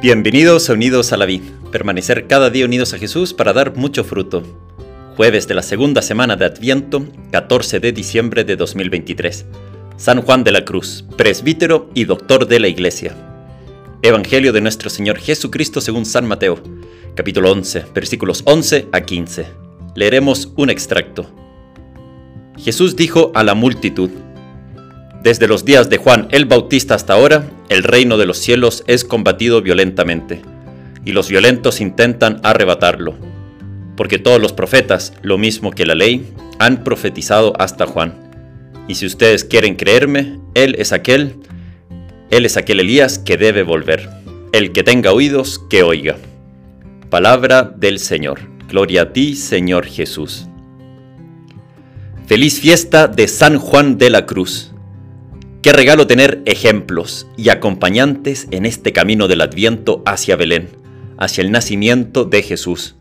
Bienvenidos a Unidos a la Vid, permanecer cada día unidos a Jesús para dar mucho fruto. Jueves de la segunda semana de Adviento, 14 de diciembre de 2023. San Juan de la Cruz, presbítero y doctor de la Iglesia. Evangelio de nuestro Señor Jesucristo según San Mateo, capítulo 11, versículos 11 a 15. Leeremos un extracto. Jesús dijo a la multitud, desde los días de Juan el Bautista hasta ahora, el reino de los cielos es combatido violentamente, y los violentos intentan arrebatarlo, porque todos los profetas, lo mismo que la ley, han profetizado hasta Juan. Y si ustedes quieren creerme, él es aquel, él es aquel Elías que debe volver. El que tenga oídos, que oiga. Palabra del Señor. Gloria a ti, Señor Jesús. Feliz fiesta de San Juan de la Cruz. Qué regalo tener ejemplos y acompañantes en este camino del Adviento hacia Belén, hacia el nacimiento de Jesús.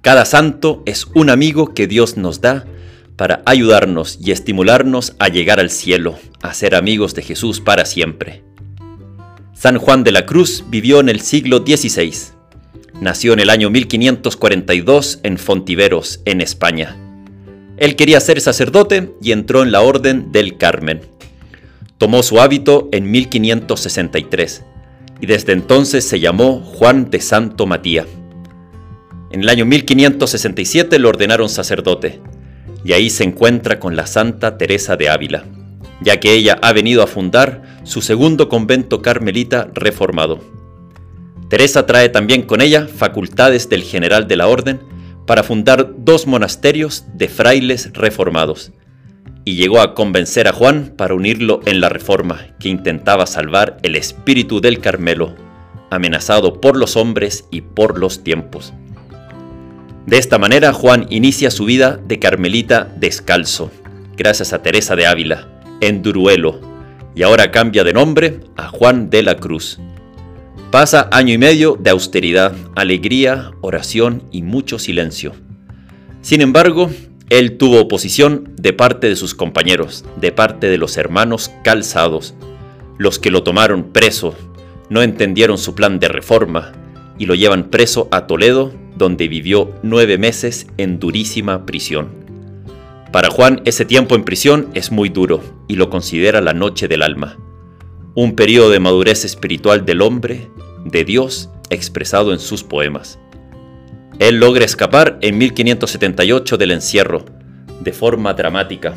Cada santo es un amigo que Dios nos da para ayudarnos y estimularnos a llegar al cielo, a ser amigos de Jesús para siempre. San Juan de la Cruz vivió en el siglo XVI. Nació en el año 1542 en Fontiveros, en España. Él quería ser sacerdote y entró en la Orden del Carmen Tomó su hábito en 1563 y desde entonces se llamó Juan de Santo Matía. En el año 1567 lo ordenaron sacerdote y ahí se encuentra con la Santa Teresa de Ávila, ya que ella ha venido a fundar su segundo convento carmelita reformado. Teresa trae también con ella facultades del general de la orden para fundar dos monasterios de frailes reformados, y llegó a convencer a Juan para unirlo en la reforma que intentaba salvar el espíritu del Carmelo, amenazado por los hombres y por los tiempos. De esta manera Juan inicia su vida de carmelita descalzo, gracias a Teresa de Ávila, en Duruelo, y ahora cambia de nombre a Juan de la Cruz. Pasa año y medio de austeridad, alegría, oración y mucho silencio. Sin embargo, él tuvo oposición de parte de sus compañeros, de parte de los hermanos calzados, los que lo tomaron preso, no entendieron su plan de reforma y lo llevan preso a Toledo, donde vivió nueve meses en durísima prisión. Para Juan ese tiempo en prisión es muy duro y lo considera la noche del alma, un periodo de madurez espiritual del hombre, de Dios, expresado en sus poemas. Él logra escapar en 1578 del encierro, de forma dramática,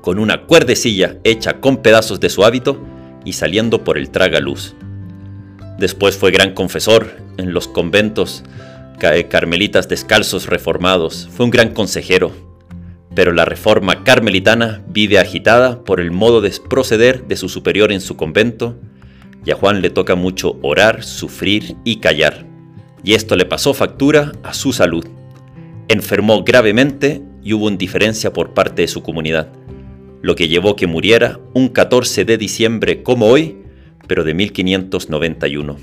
con una cuerdecilla hecha con pedazos de su hábito y saliendo por el tragaluz. Después fue gran confesor en los conventos carmelitas descalzos reformados, fue un gran consejero, pero la reforma carmelitana vive agitada por el modo de proceder de su superior en su convento, y a Juan le toca mucho orar, sufrir y callar y esto le pasó factura a su salud. Enfermó gravemente y hubo indiferencia por parte de su comunidad, lo que llevó que muriera un 14 de diciembre como hoy, pero de 1591.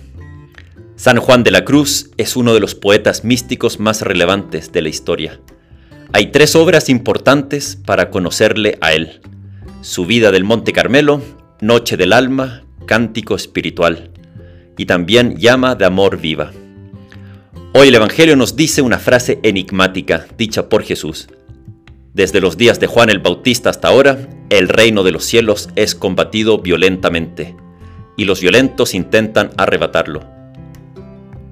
San Juan de la Cruz es uno de los poetas místicos más relevantes de la historia. Hay tres obras importantes para conocerle a él. Su vida del Monte Carmelo, Noche del Alma, Cántico Espiritual, y también Llama de Amor Viva. Hoy el Evangelio nos dice una frase enigmática dicha por Jesús. Desde los días de Juan el Bautista hasta ahora, el reino de los cielos es combatido violentamente, y los violentos intentan arrebatarlo.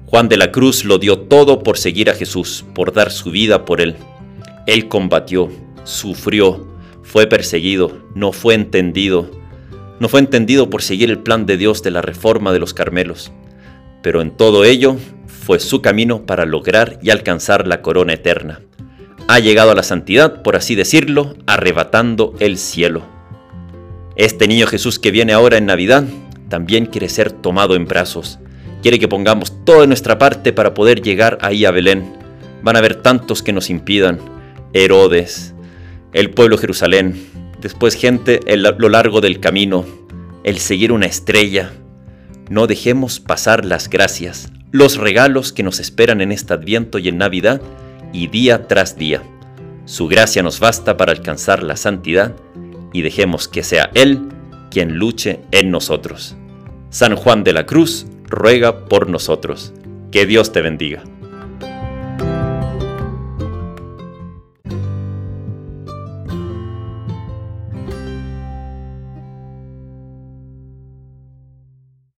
Juan de la Cruz lo dio todo por seguir a Jesús, por dar su vida por él. Él combatió, sufrió, fue perseguido, no fue entendido. No fue entendido por seguir el plan de Dios de la reforma de los Carmelos. Pero en todo ello fue su camino para lograr y alcanzar la corona eterna. Ha llegado a la santidad, por así decirlo, arrebatando el cielo. Este niño Jesús que viene ahora en Navidad también quiere ser tomado en brazos. Quiere que pongamos toda nuestra parte para poder llegar ahí a Belén. Van a haber tantos que nos impidan. Herodes, el pueblo Jerusalén, después gente a lo largo del camino, el seguir una estrella. No dejemos pasar las gracias, los regalos que nos esperan en este Adviento y en Navidad y día tras día. Su gracia nos basta para alcanzar la santidad y dejemos que sea Él quien luche en nosotros. San Juan de la Cruz ruega por nosotros. Que Dios te bendiga.